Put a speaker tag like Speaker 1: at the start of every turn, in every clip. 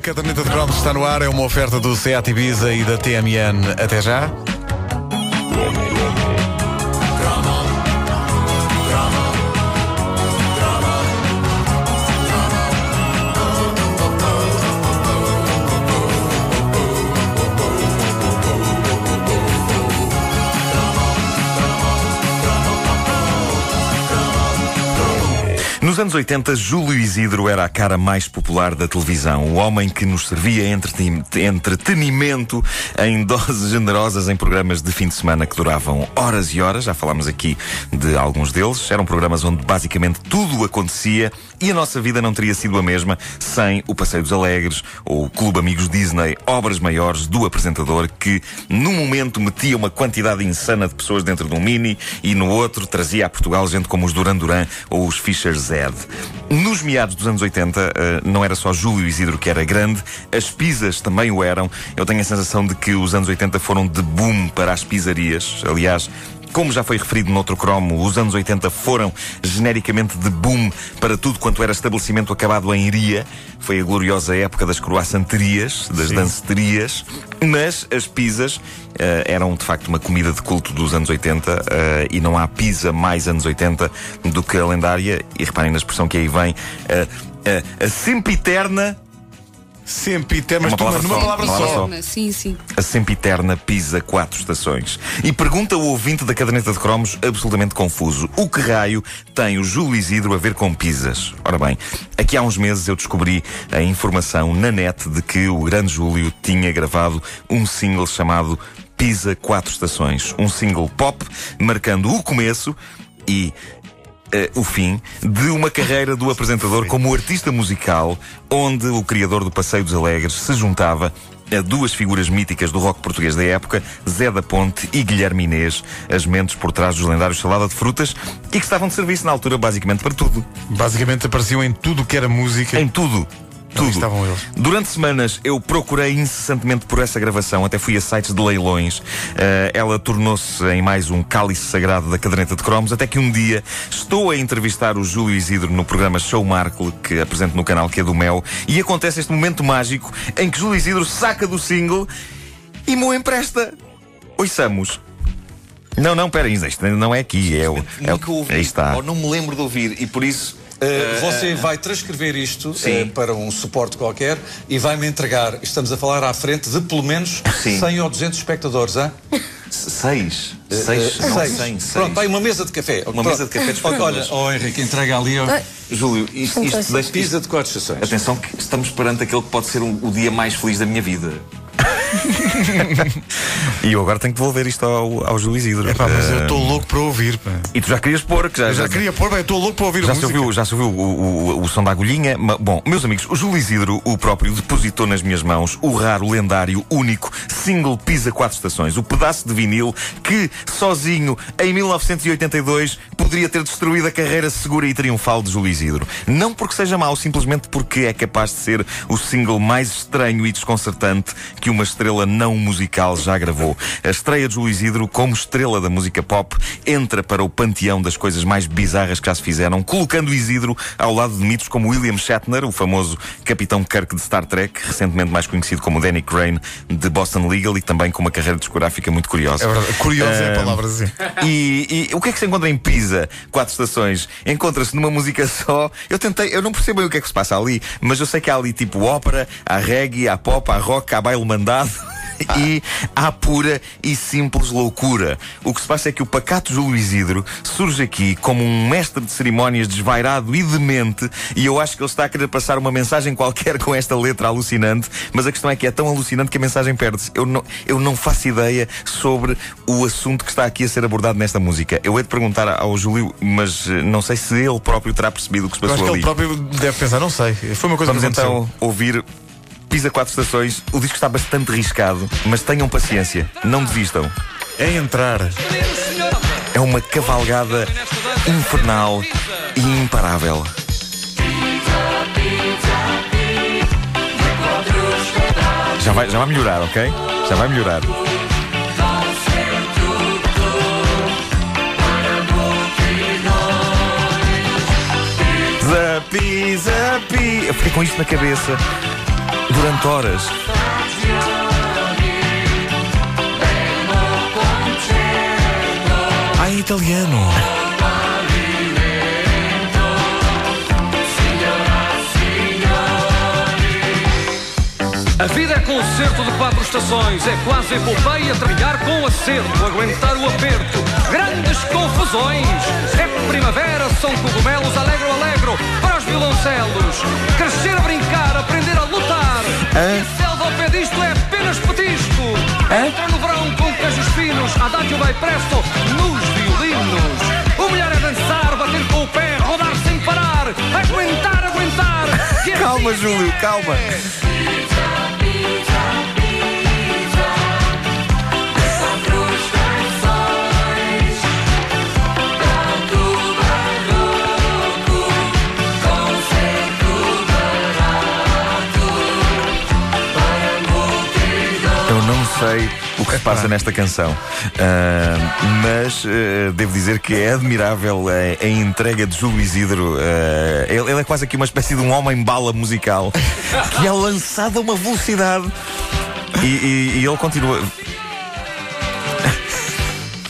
Speaker 1: Caderneta de cromos está no ar, é uma oferta do Seat Ibiza e da TMN. Até já.
Speaker 2: Nos anos 80, Júlio Isidro era a cara mais popular da televisão. O homem que nos servia entreten- entretenimento em doses generosas em programas de fim de semana que duravam horas e horas. Já falámos aqui de alguns deles. Eram programas onde basicamente tudo acontecia e a nossa vida não teria sido a mesma sem o Passeio dos Alegres ou o Clube Amigos Disney, obras maiores do apresentador que, num momento, metia uma quantidade insana de pessoas dentro de um mini e no outro trazia a Portugal gente como os Duran Duran ou os Fischer Zed. Nos meados dos anos 80, eh, não era só Júlio Isidro que era grande, as pizzas também o eram. Eu tenho a sensação de que os anos 80 foram de boom para as pizzarias. Aliás, como já foi referido noutro cromo, os anos 80 foram genericamente de boom para tudo quanto era estabelecimento acabado em iria. Foi a gloriosa época das croissanterias, das danceterias. Mas as pizzas eh, eram de facto uma comida de culto dos anos 80 eh, e não há pizza mais anos 80 do que a lendária, e reparem na expressão que aí vem, eh, a sempiterna
Speaker 1: Sempre tem, mas
Speaker 2: palavra
Speaker 1: numa
Speaker 2: só,
Speaker 1: palavra
Speaker 2: uma palavra
Speaker 1: só.
Speaker 3: Sim, sim.
Speaker 2: a sempiterna pisa quatro estações. E pergunta o ouvinte da caderneta de cromos, absolutamente confuso: o que raio tem o Júlio Isidro a ver com pizzas? Ora bem, aqui há uns meses eu descobri a informação na net de que o grande Júlio tinha gravado um single chamado Pisa Quatro Estações. Um single pop, marcando o começo e eh, o fim de uma carreira do apresentador como artista musical, onde o criador do Passeio dos Alegres se juntava a duas figuras míticas do rock português da época, Zé da Ponte e Guilherme Inês, as mentes por trás dos lendários Salada de Frutas, e que estavam de serviço na altura basicamente para tudo.
Speaker 1: Basicamente apareciam em tudo que era música.
Speaker 2: Em tudo. Tudo.
Speaker 1: estavam eles.
Speaker 2: Durante semanas eu procurei incessantemente por essa gravação, até fui a sites de leilões. Eh, ela tornou-se em mais um cálice sagrado da caderneta de cromos, até que um dia estou a entrevistar o Júlio Isidro no programa Show Markle, que apresento no canal que é do Mel, e acontece este momento mágico em que Júlio Isidro saca do single e me o empresta. Ouçamos. Não, não, pera, isto não é aqui, é o. É o aí está.
Speaker 4: ou não me lembro de ouvir, e por isso.
Speaker 5: Uh, você vai transcrever isto
Speaker 2: Sim.
Speaker 5: uh, para um suporte qualquer e vai-me entregar. Estamos a falar à frente de pelo menos
Speaker 2: Sim.
Speaker 5: 100 ou 200 espectadores, hã?
Speaker 2: Seis.
Speaker 5: Uh,
Speaker 2: Seis. não,
Speaker 5: seis.
Speaker 2: cem, seis.
Speaker 5: Pronto, vai uma mesa de café.
Speaker 2: Uma
Speaker 5: Pronto.
Speaker 2: mesa de café de
Speaker 5: Olha,
Speaker 2: espectadores.
Speaker 5: oh, Henrique, entrega ali. ó.
Speaker 2: Júlio, isto, isto deixa.
Speaker 5: Pizza de quatro estações.
Speaker 2: Atenção que estamos perante aquele que pode ser o, o dia mais feliz da minha vida. E eu agora tenho que devolver isto ao, ao Júlio Isidro.
Speaker 1: Epá, mas eu
Speaker 2: Eh,
Speaker 1: estou louco para ouvir. pá.
Speaker 2: E tu já querias pôr, que já,
Speaker 1: Eu já queria pôr, bem, eu estou louco para ouvir
Speaker 2: Já
Speaker 1: a
Speaker 2: se,
Speaker 1: música.
Speaker 2: ouviu, já se ouviu o, o, o som da agulhinha? Bom, meus amigos, o Júlio Isidro, o próprio, depositou nas minhas mãos o raro, lendário, único single Pisa 4 Estações. O pedaço de vinil que, sozinho, em 1982, poderia ter destruído a carreira segura e triunfal de Júlio Isidro. Não porque seja mau, simplesmente porque é capaz de ser o single mais estranho e desconcertante que uma estrela não musical já gravou. A estreia de Júlio Isidro, como estrela da música pop, entra para o panteão das coisas mais bizarras que já se fizeram, colocando Isidro ao lado de mitos como William Shatner, o famoso Capitão Kirk de Star Trek, recentemente mais conhecido como Danny Crane de Boston Legal e também com uma carreira discográfica muito curiosa.
Speaker 1: É verdade. Curioso é a palavra,
Speaker 2: e, e o que é que se encontra em Pisa? Quatro estações. Encontra-se numa música só. Eu tentei, eu não percebo bem o que é que se passa ali, mas eu sei que há ali tipo ópera, há reggae, há pop, há rock, há baile mandado. E há pura e simples loucura. O que se passa é que o pacato Júlio Isidro surge aqui como um mestre de cerimónias desvairado e demente, e eu acho que ele está a querer passar uma mensagem qualquer com esta letra alucinante, mas a questão é que é tão alucinante que a mensagem perde-se. Eu não, eu não faço ideia sobre o assunto que está aqui a ser abordado nesta música. Eu hei de perguntar ao Júlio, mas eh, não sei se ele próprio terá percebido o que se
Speaker 1: Eu acho
Speaker 2: passou
Speaker 1: que ele
Speaker 2: ali.
Speaker 1: próprio deve pensar, não sei. Foi uma coisa
Speaker 2: Vamos então ouvir Pisa Quatro Estações. O disco está bastante riscado, mas tenham paciência, não desistam.
Speaker 1: É entrar.
Speaker 2: É uma cavalgada infernal e imparável. Já vai, já vai melhorar, ok? Já vai melhorar. Zapi, zapi. Eu fiquei com isto na cabeça durante horas.
Speaker 1: Ah, em italiano.
Speaker 3: A vida é concerto de quatro estações, é quase epopeia trabalhar com acerto, aguentar o aperto, grandes confusões. É primavera, são cogumelos, alegro, alegro, para os violoncelos. Crescer a brincar, aprender a lutar. E selva ao pé disto é apenas petisco. Entra no verão com queijos finos, adagio vai presto nos violinos. O melhor é dançar, bater com o pé, rodar sem parar, aguentar, aguentar.
Speaker 2: Calma,
Speaker 3: assim
Speaker 2: Júlio, calma. Sei o que se passa nesta canção, Ah, mas ah, devo dizer que é admirável a, a entrega de Júlio Isidro. Ah, ele, ele é quase aqui uma espécie de um homem-bala musical que é lançado a uma velocidade. E, e- e ele continua.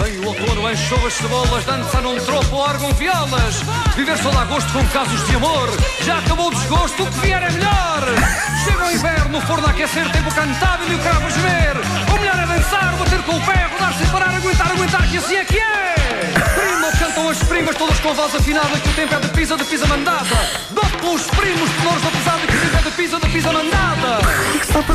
Speaker 3: Vem o outono, enxou as cebolas, dança num tropo, órgão, violas. Viver só dá gosto com casos de amor. Já acabou o desgosto, o que vier é melhor. Chega o inverno, forno a aquecer, tempo cantável e o cravo a gemer. O melhor é dançar, bater com o pé, rodar sem parar, aguentar, aguentar, que assim é que é. Primo, cantam as primas, todas com a voz afinada, que o tempo é de pisa, de pisa mandada. Dou os primos,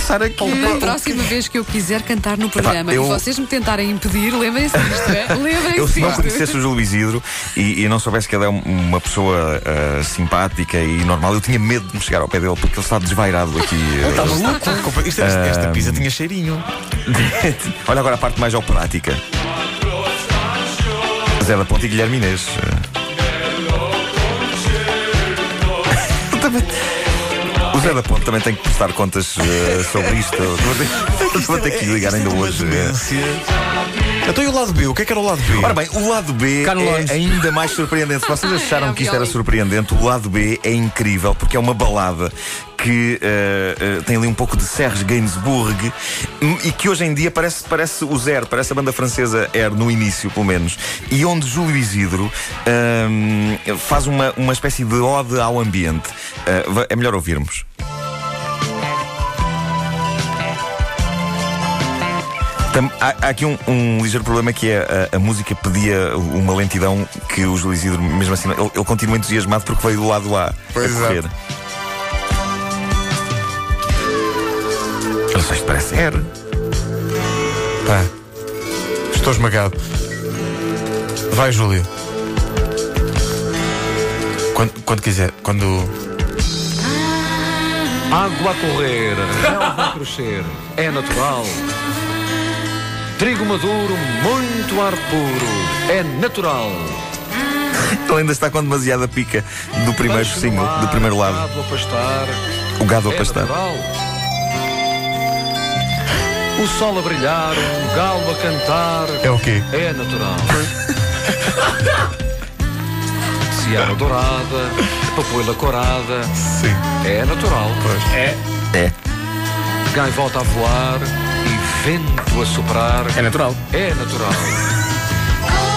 Speaker 2: passar aqui?
Speaker 6: Da próxima vez que eu quiser cantar no programa
Speaker 2: eu-
Speaker 6: e vocês me tentarem impedir, lembrem-se disto, é?
Speaker 2: Eu
Speaker 6: Lembrem-se
Speaker 2: se não conhecesse o Júlio Isidro e, e não soubesse que ele é um- uma pessoa ah, simpática e normal, eu tinha medo de me chegar ao pé dele porque ele está desvairado aqui.
Speaker 1: Está maluco? Isto, esta, esta pizza tinha cheirinho.
Speaker 2: Olha agora a parte mais operática. Zé da Ponte e Guilherme Inês. Zé da Ponte também tem que prestar contas eh, sobre isto. Vou ter- Vou ter que lhe ligar ainda
Speaker 1: é
Speaker 2: hoje.
Speaker 1: demência. Então e o lado B? O que é que era o lado B?
Speaker 2: Ora bem, o lado B
Speaker 7: no
Speaker 2: é ainda mais surpreendente. Se vocês
Speaker 6: Ah,
Speaker 2: acharam
Speaker 6: é
Speaker 2: que isto era surpreendente, o lado B é incrível porque é uma balada que eh, eh, tem ali um pouco de Serge Gainsbourg hum, e que hoje em dia parece, parece o Zero, parece a banda francesa Air no início, pelo menos. E onde Júlio Isidro hum, faz uma, uma espécie de ode ao ambiente. É melhor ouvirmos. Tam- há, há aqui um, um ligeiro problema que é a, a música pedia uma lentidão que o Júlio Isidro, mesmo assim, ele, ele continua entusiasmado porque veio do lado A
Speaker 1: Pois
Speaker 2: a correr.
Speaker 1: exato.
Speaker 2: Eu não sei se parece R.
Speaker 1: Pá. Estou esmagado. Vai, Júlio. Quando, quando quiser. Quando.
Speaker 3: Água a correr, relva a crescer, é natural. Trigo maduro, muito ar puro, é natural.
Speaker 2: Ele ainda está com demasiada pica do primeiro
Speaker 3: Peixe
Speaker 2: single, do primeiro lado.
Speaker 3: Gado a pastar,
Speaker 2: O gado a
Speaker 3: é
Speaker 2: pastar.
Speaker 3: natural. O sol a brilhar, um galo a cantar,
Speaker 1: É o quê?
Speaker 3: é natural. Ciana dourada, papoila corada,
Speaker 1: Sim.
Speaker 3: é natural.
Speaker 7: É,
Speaker 2: É.
Speaker 3: Gaivota a voar vento a soprar,
Speaker 7: é natural.
Speaker 3: é natural.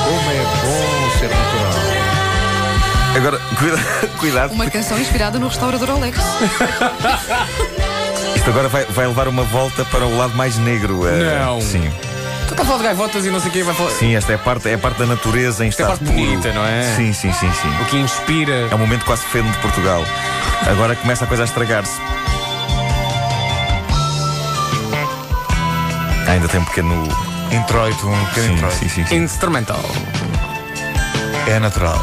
Speaker 3: Como é bom ser natural.
Speaker 2: Agora, cuida, cuidado,
Speaker 6: Uma canção inspirada no restaurador Alex.
Speaker 2: isto agora vai, vai levar uma volta para o lado mais negro. eh,
Speaker 7: Não.
Speaker 2: Sim.
Speaker 7: Tu estás a falar de gaivotas e não sei o que vai falar.
Speaker 2: Sim, esta é a parte, é a parte da natureza em
Speaker 7: Esta é a
Speaker 2: estado
Speaker 7: parte
Speaker 2: puro.
Speaker 7: bonita, não é?
Speaker 2: Sim, sim, sim, sim.
Speaker 7: O que inspira.
Speaker 2: É um momento quase feno de Portugal. Agora começa a coisa a estragar-se. Ainda tem um pequeno.
Speaker 1: Introito, um pequeno
Speaker 2: Sim,
Speaker 1: introito.
Speaker 2: sim, sim, sim.
Speaker 7: Instrumental.
Speaker 1: É natural.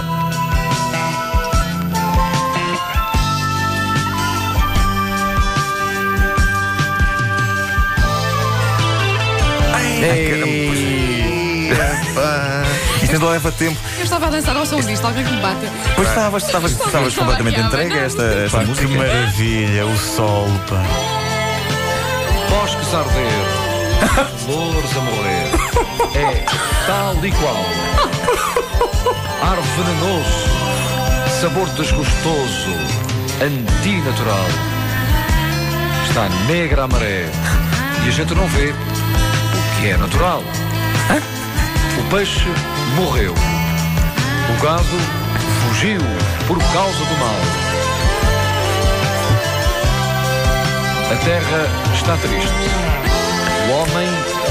Speaker 2: Isto ainda leva tempo.
Speaker 6: Eu estava a dançar ao som disto, alguém que me bata.
Speaker 2: Pois estavas, estavas, estavas
Speaker 6: Estava
Speaker 2: completamente entregue a esta, esta
Speaker 1: Pá, que
Speaker 2: música.
Speaker 1: maravilha, o sol, pá.
Speaker 3: Bosques a arder, flores a morrer. É tal e qual. Ar venenoso, sabor desgostoso, antinatural. está negra a maré e a gente não vê o que é natural. O peixe morreu. O gado fugiu por causa do mal. A terra está triste. O homem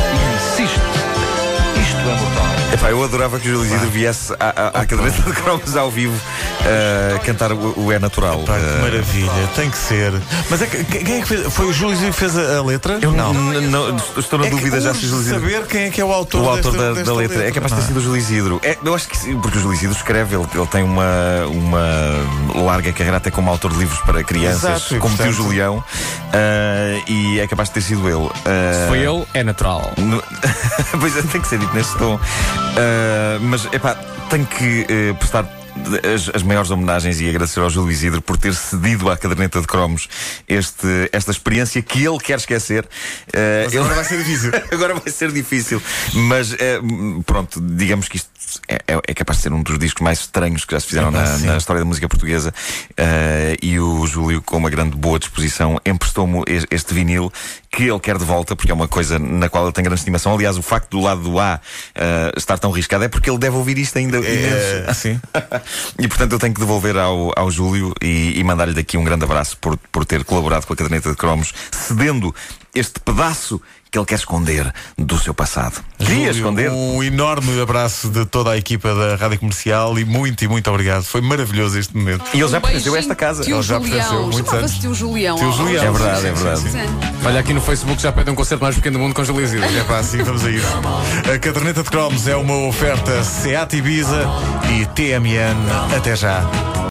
Speaker 2: Epá, eu adorava que o Júlio Isidro viesse à, à, à caderneta de cromos ao vivo uh, cantar o, o É Natural.
Speaker 1: Pá, que
Speaker 2: Uh,
Speaker 1: maravilha, tem que ser. Mas é que, quem é que fez? Foi o Júlio Isidro que fez a, a letra?
Speaker 2: eu não. não estou na
Speaker 1: É que
Speaker 2: dúvida já se o Júlio Isidro.
Speaker 1: saber quem é que é o autor,
Speaker 2: O autor
Speaker 1: desta-
Speaker 2: da,
Speaker 1: desta
Speaker 2: da letra. É capaz de ter sido o Júlio Isidro. É, eu acho que sim, porque o Júlio Isidro escreve, ele, ele tem uma, uma larga carreira até como autor de livros para crianças,
Speaker 1: Exato, e
Speaker 2: como tio Julião, uh, e é capaz de ter sido ele. Uh,
Speaker 7: Foi ele, é natural.
Speaker 2: no- pois é, tem que ser dito neste tom. Uh, mas, epá, tenho que uh, prestar as, as maiores homenagens e agradecer ao Júlio Isidro por ter cedido à caderneta de cromos este, esta experiência que ele quer esquecer. Uh, ele-
Speaker 1: agora vai ser difícil.
Speaker 2: Agora vai ser difícil. Mas eh, pronto, digamos que isto é, é- é capaz de ser um dos discos mais estranhos que já se fizeram
Speaker 1: Epá,
Speaker 2: na, na história da música portuguesa. Eh, e o Júlio, com uma grande boa disposição, emprestou-me es- este vinil que ele quer de volta, porque é uma coisa na qual ele tem grande estimação. Aliás, o facto do lado do A eh, estar tão riscado é porque ele deve ouvir isto ainda.
Speaker 1: É,
Speaker 2: imenso.
Speaker 1: sim.
Speaker 2: E portanto eu tenho que devolver ao, ao Júlio e, e mandar-lhe daqui um grande abraço por, por ter colaborado com a caderneta de cromos, cedendo este pedaço que ele quer esconder do seu passado. Queria
Speaker 1: Júlio,
Speaker 2: esconder.
Speaker 1: Um enorme abraço de toda a equipa da Rádio Comercial e muito e muito obrigado. Foi maravilhoso este momento.
Speaker 2: E ele já
Speaker 6: Um
Speaker 2: pertenceu a esta casa.
Speaker 6: Tio
Speaker 1: Ele já pertenceu
Speaker 6: Julião.
Speaker 1: muitos anos.
Speaker 6: Tio Julião.
Speaker 1: Tio Julião.
Speaker 2: É verdade, é verdade.
Speaker 7: Olha aqui no Facebook já pedem um concerto mais pequeno do mundo com Júlio Isidro.
Speaker 1: É pá, assim vamos a isso. A caderneta de cromos é uma oferta Seat Ibiza e TMN. Até já.